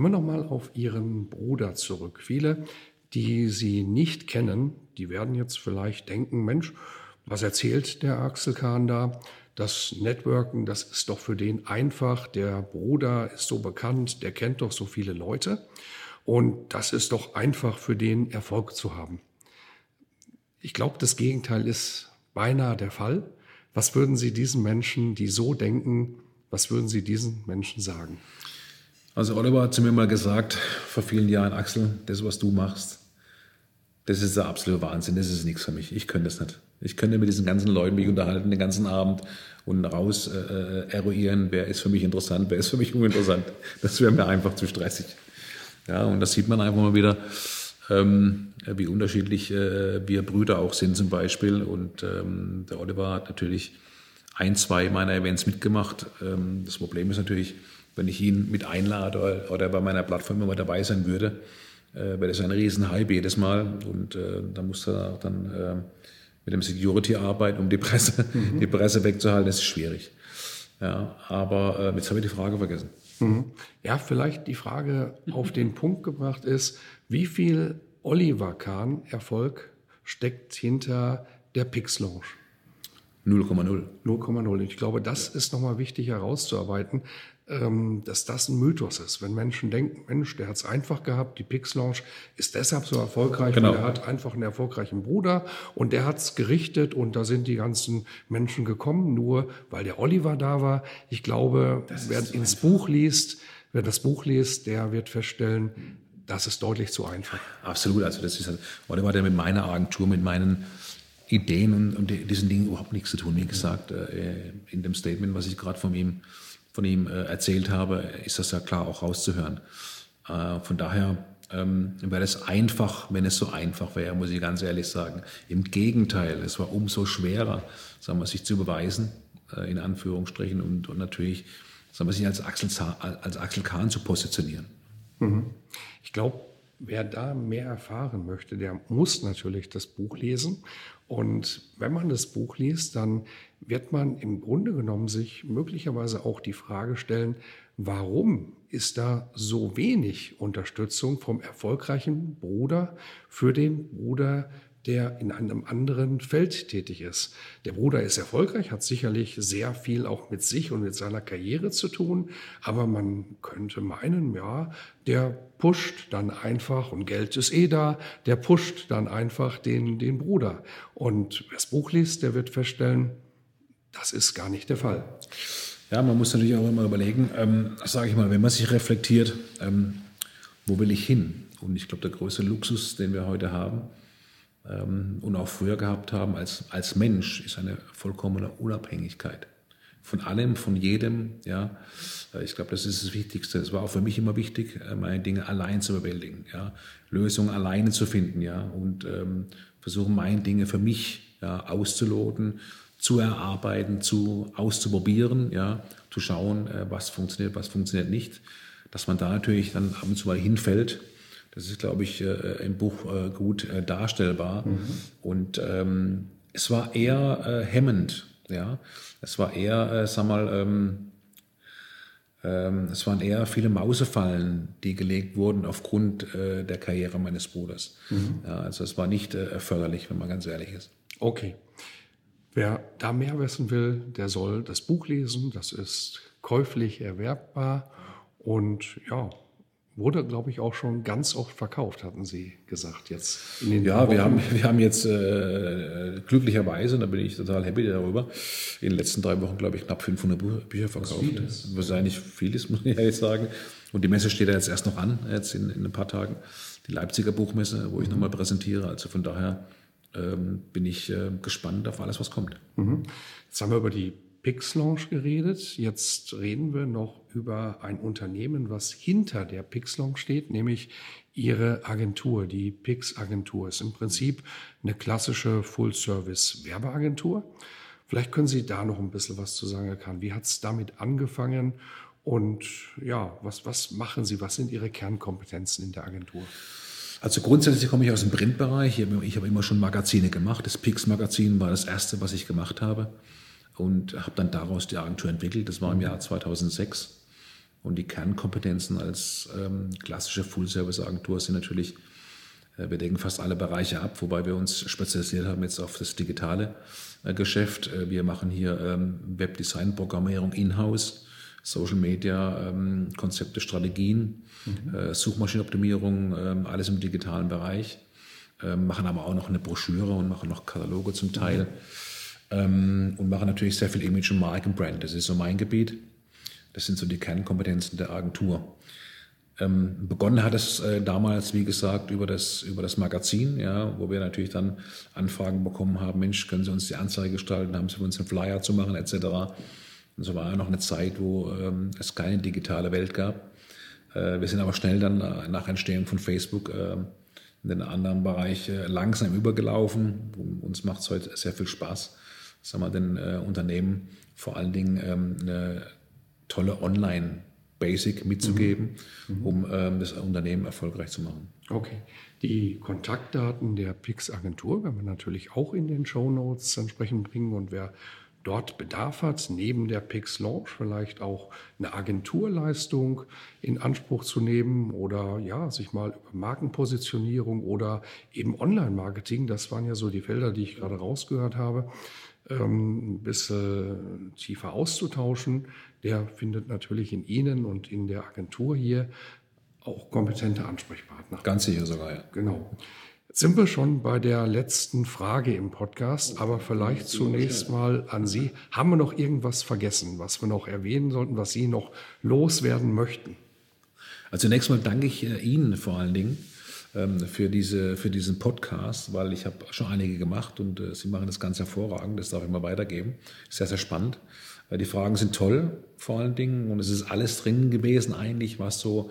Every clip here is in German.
Kommen wir nochmal auf Ihren Bruder zurück. Viele, die Sie nicht kennen, die werden jetzt vielleicht denken, Mensch, was erzählt der Axel Kahn da? Das Networken, das ist doch für den einfach. Der Bruder ist so bekannt, der kennt doch so viele Leute. Und das ist doch einfach für den Erfolg zu haben. Ich glaube, das Gegenteil ist beinahe der Fall. Was würden Sie diesen Menschen, die so denken, was würden Sie diesen Menschen sagen? Also Oliver hat zu mir mal gesagt, vor vielen Jahren, Axel, das, was du machst, das ist der absolute Wahnsinn, das ist nichts für mich. Ich könnte das nicht. Ich könnte mit diesen ganzen Leuten mich unterhalten den ganzen Abend und raus äh, äh, eruieren, wer ist für mich interessant, wer ist für mich uninteressant. Das wäre mir einfach zu stressig. Ja, und das sieht man einfach mal wieder, ähm, wie unterschiedlich äh, wir Brüder auch sind zum Beispiel. Und ähm, der Oliver hat natürlich ein, zwei meiner Events mitgemacht. Ähm, das Problem ist natürlich, wenn ich ihn mit einlade oder bei meiner Plattform immer dabei sein würde, äh, wäre das ein Riesenhype jedes Mal. Und äh, da muss er dann äh, mit dem Security arbeiten, um die Presse, mhm. die Presse wegzuhalten. Das ist schwierig. Ja, aber äh, jetzt habe ich die Frage vergessen. Mhm. Ja, vielleicht die Frage auf den Punkt gebracht ist, wie viel Oliver Kahn Erfolg steckt hinter der Pix Lounge? 0,0. 0,0. Ich glaube, das ist nochmal wichtig herauszuarbeiten, ähm, dass das ein Mythos ist. Wenn Menschen denken, Mensch, der hat es einfach gehabt, die Pix Launch ist deshalb so erfolgreich, genau. weil er hat einfach einen erfolgreichen Bruder und der hat es gerichtet und da sind die ganzen Menschen gekommen, nur weil der Oliver da war. Ich glaube, wer so ins einfach. Buch liest, wer das Buch liest, der wird feststellen, das ist deutlich zu einfach. Absolut, also das ist Oliver hat ja mit meiner Agentur, mit meinen Ideen und, und diesen Dingen überhaupt nichts zu tun. Wie gesagt, äh, in dem Statement, was ich gerade von ihm von ihm äh, erzählt habe, ist das ja klar auch rauszuhören. Äh, von daher ähm, wäre es einfach, wenn es so einfach wäre, muss ich ganz ehrlich sagen. Im Gegenteil, es war umso schwerer, sagen wir, sich zu beweisen, äh, in Anführungsstrichen, und, und natürlich sagen wir, sich als Axel, als Axel Kahn zu positionieren. Mhm. Ich glaube, wer da mehr erfahren möchte, der muss natürlich das Buch lesen. Und wenn man das Buch liest, dann wird man im Grunde genommen sich möglicherweise auch die Frage stellen, warum ist da so wenig Unterstützung vom erfolgreichen Bruder für den Bruder der in einem anderen Feld tätig ist. Der Bruder ist erfolgreich, hat sicherlich sehr viel auch mit sich und mit seiner Karriere zu tun, aber man könnte meinen, ja, der pusht dann einfach, und Geld ist eh da, der pusht dann einfach den, den Bruder. Und wer das Buch liest, der wird feststellen, das ist gar nicht der Fall. Ja, man muss natürlich auch immer überlegen, ähm, sage ich mal, wenn man sich reflektiert, ähm, wo will ich hin? Und ich glaube, der größte Luxus, den wir heute haben, und auch früher gehabt haben als, als Mensch, ist eine vollkommene Unabhängigkeit. Von allem, von jedem, ja. Äh, ich glaube, das ist das Wichtigste. Es war auch für mich immer wichtig, äh, meine Dinge allein zu bewältigen, ja. Lösungen alleine zu finden, ja. Und ähm, versuchen, meine Dinge für mich ja, auszuloten, zu erarbeiten, zu auszuprobieren, ja. Zu schauen, äh, was funktioniert, was funktioniert nicht. Dass man da natürlich dann ab und zu mal hinfällt, das ist, glaube ich, äh, im Buch äh, gut äh, darstellbar. Mhm. Und ähm, es war eher hemmend. Ja, es war eher, sag mal, ähm, ähm, es waren eher viele Mausefallen, die gelegt wurden aufgrund äh, der Karriere meines Bruders. Mhm. Ja, also es war nicht äh, förderlich, wenn man ganz ehrlich ist. Okay. Wer da mehr wissen will, der soll das Buch lesen. Das ist käuflich erwerbbar. Und ja, Wurde, glaube ich, auch schon ganz oft verkauft, hatten Sie gesagt jetzt. ja, wir haben, wir haben jetzt äh, glücklicherweise, da bin ich total happy darüber, in den letzten drei Wochen, glaube ich, knapp 500 Bücher verkauft. Was, was eigentlich viel ist, muss ich ehrlich sagen. Und die Messe steht ja jetzt erst noch an, jetzt in, in ein paar Tagen. Die Leipziger Buchmesse, wo ich mhm. nochmal präsentiere. Also von daher ähm, bin ich äh, gespannt auf alles, was kommt. Mhm. Jetzt haben wir über die Pix Launch geredet. Jetzt reden wir noch über ein Unternehmen, was hinter der Pix Launch steht, nämlich Ihre Agentur. Die Pix Agentur ist im Prinzip eine klassische Full-Service-Werbeagentur. Vielleicht können Sie da noch ein bisschen was zu sagen, Herr Kahn. Wie hat es damit angefangen? Und ja, was, was machen Sie? Was sind Ihre Kernkompetenzen in der Agentur? Also grundsätzlich komme ich aus dem Printbereich. Ich habe immer schon Magazine gemacht. Das Pix-Magazin war das erste, was ich gemacht habe. Und habe dann daraus die Agentur entwickelt. Das war im Jahr 2006. Und die Kernkompetenzen als ähm, klassische Full-Service-Agentur sind natürlich, äh, wir decken fast alle Bereiche ab, wobei wir uns spezialisiert haben jetzt auf das digitale äh, Geschäft. Äh, wir machen hier ähm, Webdesign-Programmierung in-house. Social Media, ähm, Konzepte, Strategien, mhm. äh, Suchmaschinenoptimierung, äh, alles im digitalen Bereich. Äh, machen aber auch noch eine Broschüre und machen noch Kataloge zum Teil. Mhm. Ähm, und machen natürlich sehr viel Image und Markenbrand. Das ist so mein Gebiet. Das sind so die Kernkompetenzen der Agentur. Ähm, begonnen hat es äh, damals, wie gesagt, über das, über das Magazin, ja, wo wir natürlich dann Anfragen bekommen haben, Mensch, können Sie uns die Anzeige gestalten, haben Sie für uns einen Flyer zu machen, etc. Und so war ja noch eine Zeit, wo ähm, es keine digitale Welt gab. Äh, wir sind aber schnell dann äh, nach Entstehung von Facebook äh, in den anderen Bereich äh, langsam übergelaufen. Uns macht es heute sehr viel Spaß, sagen wir, den äh, Unternehmen vor allen Dingen ähm, eine tolle Online-Basic mitzugeben, mhm. Mhm. um ähm, das Unternehmen erfolgreich zu machen. Okay. Die Kontaktdaten der Pix-Agentur werden wir natürlich auch in den Show Notes entsprechend bringen und wer dort Bedarf hat, neben der Pix Launch vielleicht auch eine Agenturleistung in Anspruch zu nehmen oder ja, sich mal über Markenpositionierung oder eben Online-Marketing, das waren ja so die Felder, die ich gerade rausgehört habe, ein bisschen tiefer auszutauschen, der findet natürlich in Ihnen und in der Agentur hier auch kompetente Ansprechpartner. Ganz sicher sogar, ja. Genau. Jetzt sind wir schon bei der letzten Frage im Podcast, aber vielleicht zunächst mal an Sie. Haben wir noch irgendwas vergessen, was wir noch erwähnen sollten, was Sie noch loswerden möchten? Also zunächst mal danke ich äh, Ihnen vor allen Dingen ähm, für, diese, für diesen Podcast, weil ich habe schon einige gemacht und äh, Sie machen das ganz hervorragend. Das darf ich mal weitergeben. Sehr, sehr spannend. Äh, die Fragen sind toll vor allen Dingen und es ist alles drin gewesen eigentlich, was so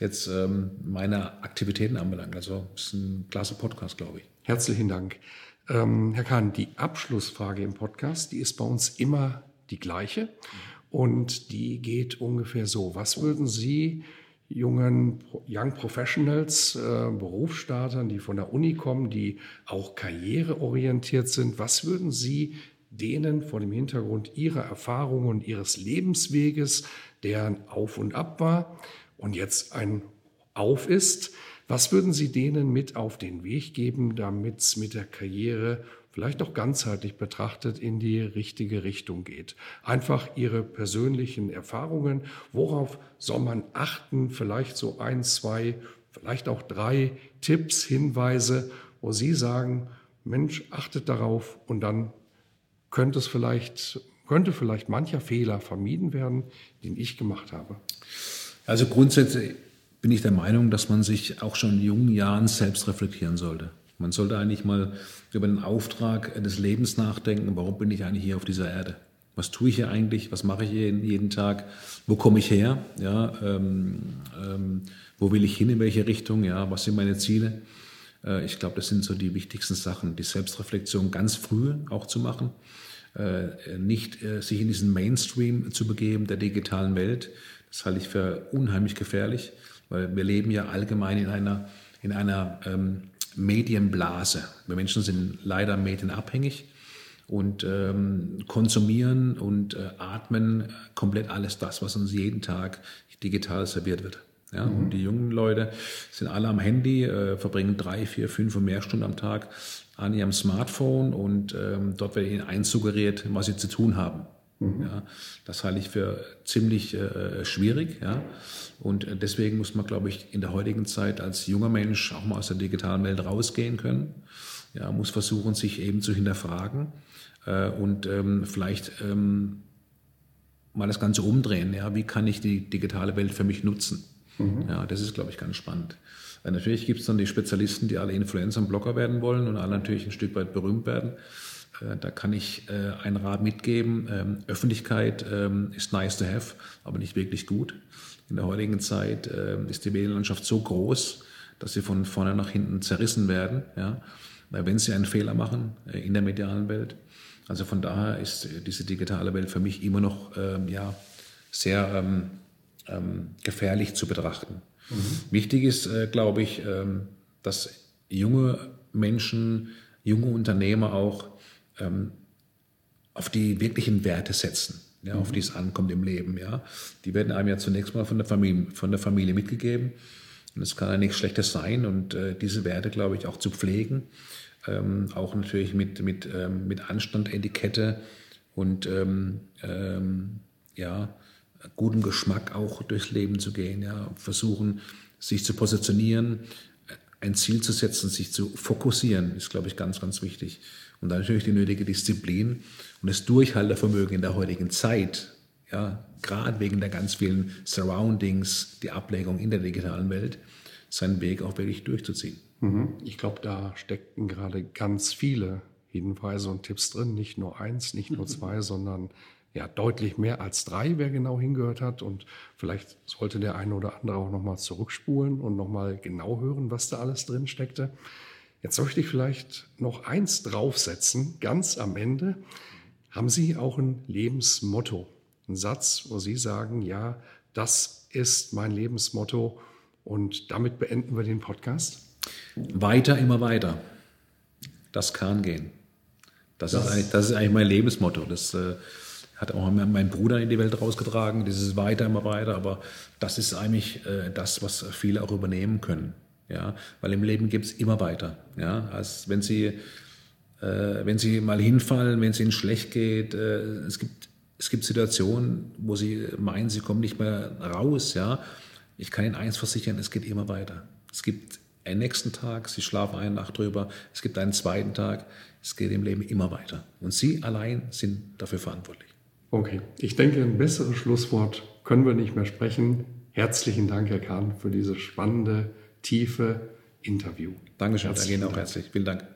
jetzt ähm, meine Aktivitäten anbelangt. Also es ist ein klasse Podcast, glaube ich. Herzlichen Dank. Ähm, Herr Kahn, die Abschlussfrage im Podcast, die ist bei uns immer die gleiche und die geht ungefähr so. Was würden Sie jungen Young Professionals, äh, Berufsstartern, die von der Uni kommen, die auch karriereorientiert sind, was würden Sie denen vor dem Hintergrund ihrer Erfahrungen und ihres Lebensweges, der ein Auf und Ab war, und jetzt ein Auf ist, was würden Sie denen mit auf den Weg geben, damit es mit der Karriere vielleicht auch ganzheitlich betrachtet in die richtige Richtung geht? Einfach Ihre persönlichen Erfahrungen. Worauf soll man achten? Vielleicht so ein, zwei, vielleicht auch drei Tipps, Hinweise, wo Sie sagen, Mensch, achtet darauf und dann könnte es vielleicht, könnte vielleicht mancher Fehler vermieden werden, den ich gemacht habe. Also grundsätzlich bin ich der Meinung, dass man sich auch schon in jungen Jahren selbst reflektieren sollte. Man sollte eigentlich mal über den Auftrag des Lebens nachdenken. Warum bin ich eigentlich hier auf dieser Erde? Was tue ich hier eigentlich? Was mache ich hier jeden Tag? Wo komme ich her? Ja, ähm, ähm, wo will ich hin? In welche Richtung? Ja, was sind meine Ziele? Äh, ich glaube, das sind so die wichtigsten Sachen. Die Selbstreflexion ganz früh auch zu machen. Äh, nicht äh, sich in diesen Mainstream zu begeben der digitalen Welt, das halte ich für unheimlich gefährlich, weil wir leben ja allgemein in einer, in einer ähm, Medienblase. Wir Menschen sind leider medienabhängig und ähm, konsumieren und äh, atmen komplett alles das, was uns jeden Tag digital serviert wird. Ja, mhm. Und die jungen Leute sind alle am Handy, äh, verbringen drei, vier, fünf und mehr Stunden am Tag an ihrem Smartphone und ähm, dort wird ihnen einsuggeriert, was sie zu tun haben. Mhm. Ja, das halte ich für ziemlich äh, schwierig. Ja. Und deswegen muss man, glaube ich, in der heutigen Zeit als junger Mensch auch mal aus der digitalen Welt rausgehen können. Ja, muss versuchen, sich eben zu hinterfragen äh, und ähm, vielleicht ähm, mal das Ganze umdrehen. Ja, wie kann ich die digitale Welt für mich nutzen? Mhm. Ja, das ist, glaube ich, ganz spannend. Weil natürlich gibt es dann die Spezialisten, die alle Influencer und Blogger werden wollen und alle natürlich ein Stück weit berühmt werden. Äh, da kann ich äh, einen Rat mitgeben. Ähm, Öffentlichkeit ähm, ist nice to have, aber nicht wirklich gut. In der heutigen Zeit ähm, ist die Medienlandschaft so groß, dass sie von vorne nach hinten zerrissen werden, ja, wenn sie einen Fehler machen äh, in der medialen Welt. Also von daher ist diese digitale Welt für mich immer noch ja, sehr gefährlich zu betrachten. Mhm. Wichtig ist, glaube ich, dass junge Menschen, junge Unternehmer auch ähm, auf die wirklichen Werte setzen, ja, mhm. auf die es ankommt im Leben. Ja. Die werden einem ja zunächst mal von der Familie, von der Familie mitgegeben. Und es kann ja nichts Schlechtes sein. Und äh, diese Werte, glaube ich, auch zu pflegen. Ähm, auch natürlich mit, mit, ähm, mit Anstand, Etikette und ähm, ähm ja, gutem Geschmack auch durchs Leben zu gehen. Ja. Versuchen, sich zu positionieren, ein Ziel zu setzen, sich zu fokussieren, ist, glaube ich, ganz, ganz wichtig. Und dann natürlich die nötige Disziplin und das Durchhaltevermögen in der heutigen Zeit, ja, gerade wegen der ganz vielen Surroundings, die Ablenkung in der digitalen Welt, seinen Weg auch wirklich durchzuziehen. Mhm. Ich glaube, da steckten gerade ganz viele Hinweise und Tipps drin, nicht nur eins, nicht nur mhm. zwei, sondern ja, deutlich mehr als drei, wer genau hingehört hat. Und vielleicht sollte der eine oder andere auch nochmal zurückspulen und nochmal genau hören, was da alles drin steckte. Jetzt möchte ich vielleicht noch eins draufsetzen, ganz am Ende. Haben Sie auch ein Lebensmotto? Ein Satz, wo Sie sagen, ja, das ist mein Lebensmotto und damit beenden wir den Podcast? Weiter, immer weiter. Das kann gehen. Das, das, ist, eigentlich, das ist eigentlich mein Lebensmotto. Das äh, hat auch mein Bruder in die Welt rausgetragen. Dieses weiter, immer weiter. Aber das ist eigentlich äh, das, was viele auch übernehmen können. Ja, weil im Leben gibt es immer weiter. Ja, als wenn Sie, äh, wenn Sie mal hinfallen, wenn es Ihnen schlecht geht, äh, es gibt es gibt Situationen, wo Sie meinen, Sie kommen nicht mehr raus. Ja, ich kann Ihnen eins versichern: Es geht immer weiter. Es gibt einen nächsten Tag, Sie schlafen eine Nacht drüber. Es gibt einen zweiten Tag. Es geht im Leben immer weiter. Und Sie allein sind dafür verantwortlich. Okay, ich denke, ein besseres Schlusswort können wir nicht mehr sprechen. Herzlichen Dank, Herr Kahn, für dieses spannende, tiefe Interview. Dankeschön, Herzlichen Ihnen auch herzlich. Vielen Dank.